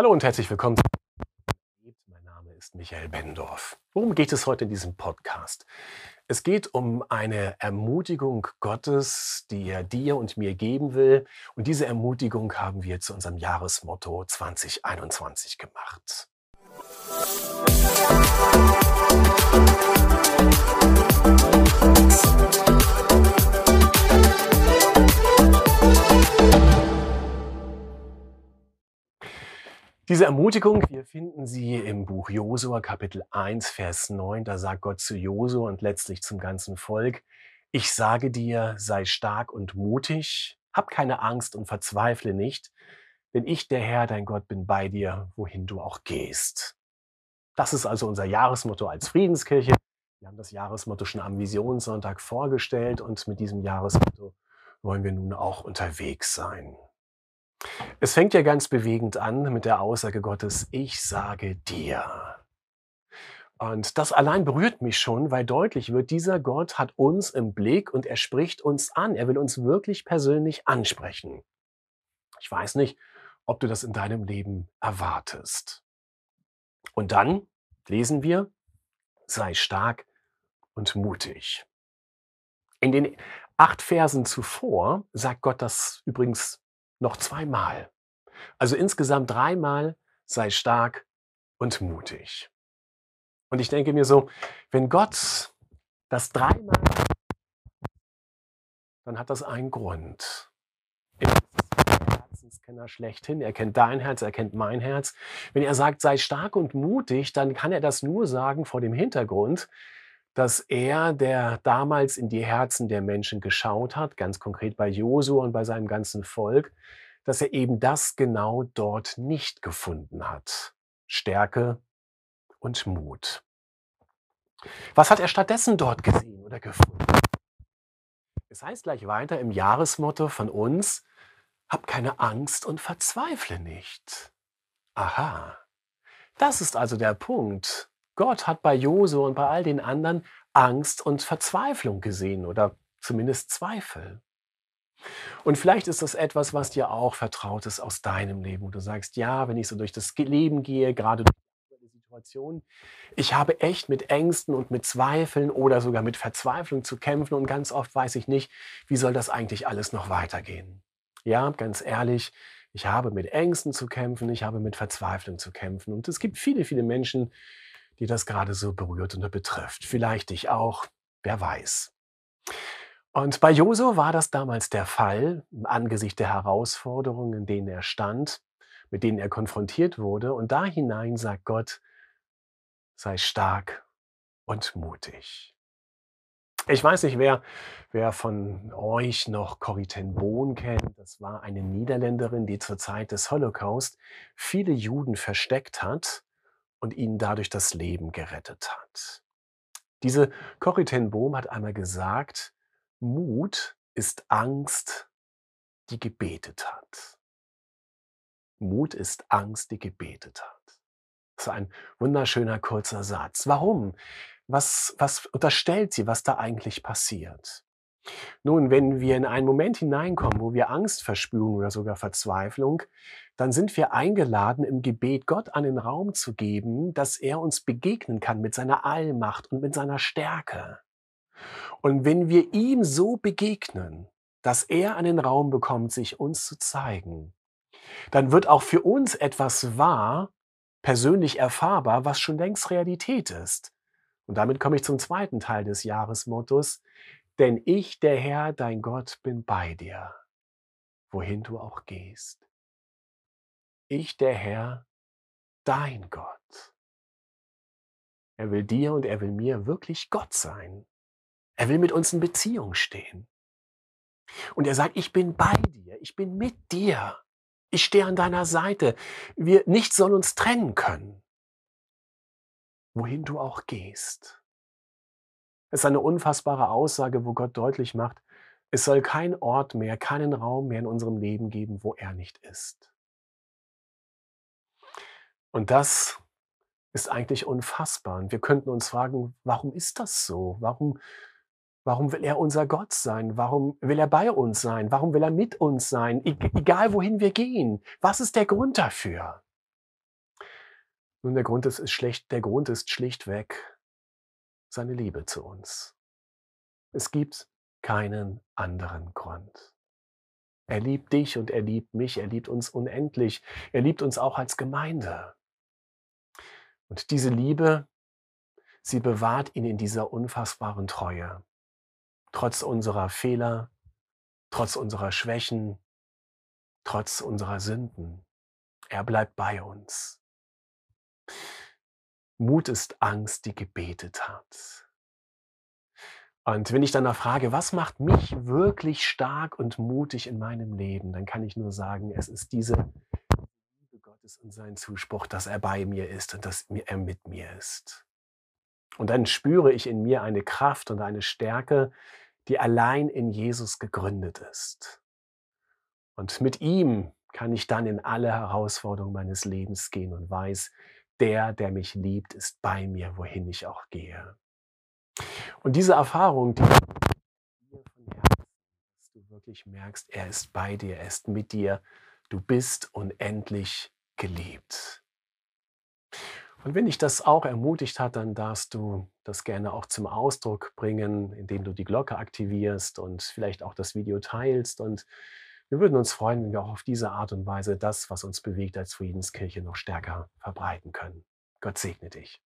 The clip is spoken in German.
Hallo und herzlich willkommen. Mein Name ist Michael Bendorf. Worum geht es heute in diesem Podcast? Es geht um eine Ermutigung Gottes, die er dir und mir geben will. Und diese Ermutigung haben wir zu unserem Jahresmotto 2021 gemacht. Diese Ermutigung, wir finden sie im Buch Josua Kapitel 1, Vers 9. Da sagt Gott zu Josua und letztlich zum ganzen Volk, ich sage dir, sei stark und mutig, hab keine Angst und verzweifle nicht, denn ich, der Herr, dein Gott, bin bei dir, wohin du auch gehst. Das ist also unser Jahresmotto als Friedenskirche. Wir haben das Jahresmotto schon am Visionssonntag vorgestellt und mit diesem Jahresmotto wollen wir nun auch unterwegs sein. Es fängt ja ganz bewegend an mit der Aussage Gottes, ich sage dir. Und das allein berührt mich schon, weil deutlich wird, dieser Gott hat uns im Blick und er spricht uns an. Er will uns wirklich persönlich ansprechen. Ich weiß nicht, ob du das in deinem Leben erwartest. Und dann lesen wir, sei stark und mutig. In den acht Versen zuvor sagt Gott das übrigens noch zweimal. Also insgesamt dreimal sei stark und mutig. Und ich denke mir so, wenn Gott das dreimal, dann hat das einen Grund. Er ist Herzenskenner schlechthin. Er kennt dein Herz, er kennt mein Herz. Wenn er sagt, sei stark und mutig, dann kann er das nur sagen vor dem Hintergrund, dass er, der damals in die Herzen der Menschen geschaut hat, ganz konkret bei Josua und bei seinem ganzen Volk, dass er eben das genau dort nicht gefunden hat. Stärke und Mut. Was hat er stattdessen dort gesehen oder gefunden? Es heißt gleich weiter im Jahresmotto von uns, hab keine Angst und verzweifle nicht. Aha. Das ist also der Punkt. Gott hat bei Jose und bei all den anderen Angst und Verzweiflung gesehen oder zumindest Zweifel. Und vielleicht ist das etwas, was dir auch vertraut ist aus deinem Leben, wo du sagst, ja, wenn ich so durch das Leben gehe, gerade durch die Situation, ich habe echt mit Ängsten und mit Zweifeln oder sogar mit Verzweiflung zu kämpfen und ganz oft weiß ich nicht, wie soll das eigentlich alles noch weitergehen. Ja, ganz ehrlich, ich habe mit Ängsten zu kämpfen, ich habe mit Verzweiflung zu kämpfen und es gibt viele, viele Menschen, die das gerade so berührt und betrifft. Vielleicht dich auch, wer weiß. Und bei Josu war das damals der Fall, im Angesicht der Herausforderungen, in denen er stand, mit denen er konfrontiert wurde. Und da hinein sagt Gott, sei stark und mutig. Ich weiß nicht, wer, wer von euch noch Corrie ten Boon kennt. Das war eine Niederländerin, die zur Zeit des Holocaust viele Juden versteckt hat und ihnen dadurch das Leben gerettet hat. Diese Corrie ten Boom hat einmal gesagt, Mut ist Angst, die gebetet hat. Mut ist Angst, die gebetet hat. Das ist ein wunderschöner kurzer Satz. Warum? Was, was unterstellt sie, was da eigentlich passiert? Nun, wenn wir in einen Moment hineinkommen, wo wir Angst verspüren oder sogar Verzweiflung, dann sind wir eingeladen, im Gebet Gott einen Raum zu geben, dass er uns begegnen kann mit seiner Allmacht und mit seiner Stärke. Und wenn wir ihm so begegnen, dass er einen Raum bekommt, sich uns zu zeigen, dann wird auch für uns etwas wahr, persönlich erfahrbar, was schon längst Realität ist. Und damit komme ich zum zweiten Teil des Jahresmottos, denn ich, der Herr, dein Gott, bin bei dir, wohin du auch gehst. Ich, der Herr, dein Gott. Er will dir und er will mir wirklich Gott sein. Er will mit uns in Beziehung stehen. Und er sagt, ich bin bei dir, ich bin mit dir. Ich stehe an deiner Seite. Wir, nichts soll uns trennen können. Wohin du auch gehst. Es ist eine unfassbare Aussage, wo Gott deutlich macht, es soll kein Ort mehr, keinen Raum mehr in unserem Leben geben, wo er nicht ist. Und das ist eigentlich unfassbar. Und wir könnten uns fragen, warum ist das so? Warum, warum will er unser Gott sein? Warum will er bei uns sein? Warum will er mit uns sein? E egal wohin wir gehen. Was ist der Grund dafür? Nun, der Grund ist, ist schlecht, der Grund ist schlichtweg seine Liebe zu uns. Es gibt keinen anderen Grund. Er liebt dich und er liebt mich, er liebt uns unendlich, er liebt uns auch als Gemeinde. Und diese Liebe, sie bewahrt ihn in dieser unfassbaren Treue. Trotz unserer Fehler, trotz unserer Schwächen, trotz unserer Sünden. Er bleibt bei uns. Mut ist Angst, die gebetet hat. Und wenn ich dann noch frage, was macht mich wirklich stark und mutig in meinem Leben, dann kann ich nur sagen, es ist diese Liebe Gottes und sein Zuspruch, dass er bei mir ist und dass er mit mir ist. Und dann spüre ich in mir eine Kraft und eine Stärke, die allein in Jesus gegründet ist. Und mit ihm kann ich dann in alle Herausforderungen meines Lebens gehen und weiß, der, der mich liebt, ist bei mir, wohin ich auch gehe. Und diese Erfahrung, die du wirklich merkst, er ist bei dir, er ist mit dir, du bist unendlich geliebt. Und wenn dich das auch ermutigt hat, dann darfst du das gerne auch zum Ausdruck bringen, indem du die Glocke aktivierst und vielleicht auch das Video teilst. Und wir würden uns freuen, wenn wir auch auf diese Art und Weise das, was uns bewegt als Friedenskirche, noch stärker verbreiten können. Gott segne dich.